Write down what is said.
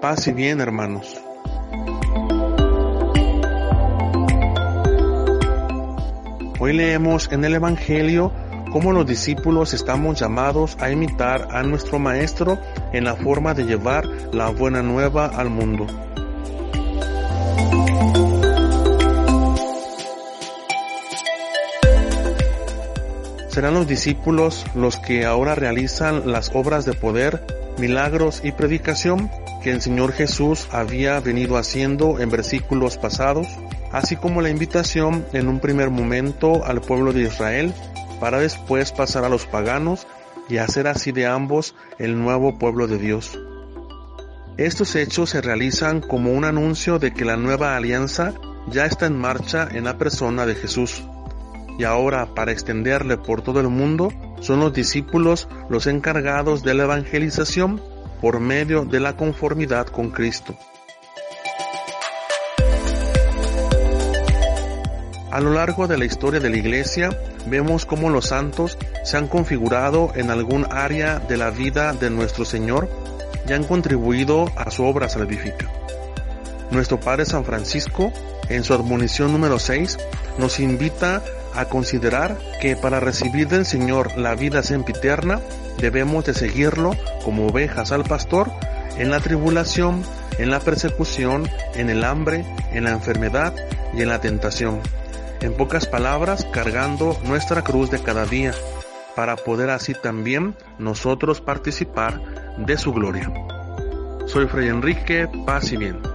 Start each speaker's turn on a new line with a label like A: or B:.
A: Paz y bien, hermanos. Hoy leemos en el Evangelio cómo los discípulos estamos llamados a imitar a nuestro Maestro en la forma de llevar la buena nueva al mundo. Serán los discípulos los que ahora realizan las obras de poder, milagros y predicación que el Señor Jesús había venido haciendo en versículos pasados, así como la invitación en un primer momento al pueblo de Israel para después pasar a los paganos y hacer así de ambos el nuevo pueblo de Dios. Estos hechos se realizan como un anuncio de que la nueva alianza ya está en marcha en la persona de Jesús. Y ahora, para extenderle por todo el mundo, son los discípulos los encargados de la evangelización por medio de la conformidad con Cristo. A lo largo de la historia de la Iglesia, vemos cómo los santos se han configurado en algún área de la vida de nuestro Señor y han contribuido a su obra salvífica. Nuestro Padre San Francisco, en su admonición número 6, nos invita a considerar que para recibir del Señor la vida sempiterna debemos de seguirlo como ovejas al pastor en la tribulación, en la persecución, en el hambre, en la enfermedad y en la tentación. En pocas palabras, cargando nuestra cruz de cada día, para poder así también nosotros participar de su gloria. Soy Fray Enrique, paz y bien.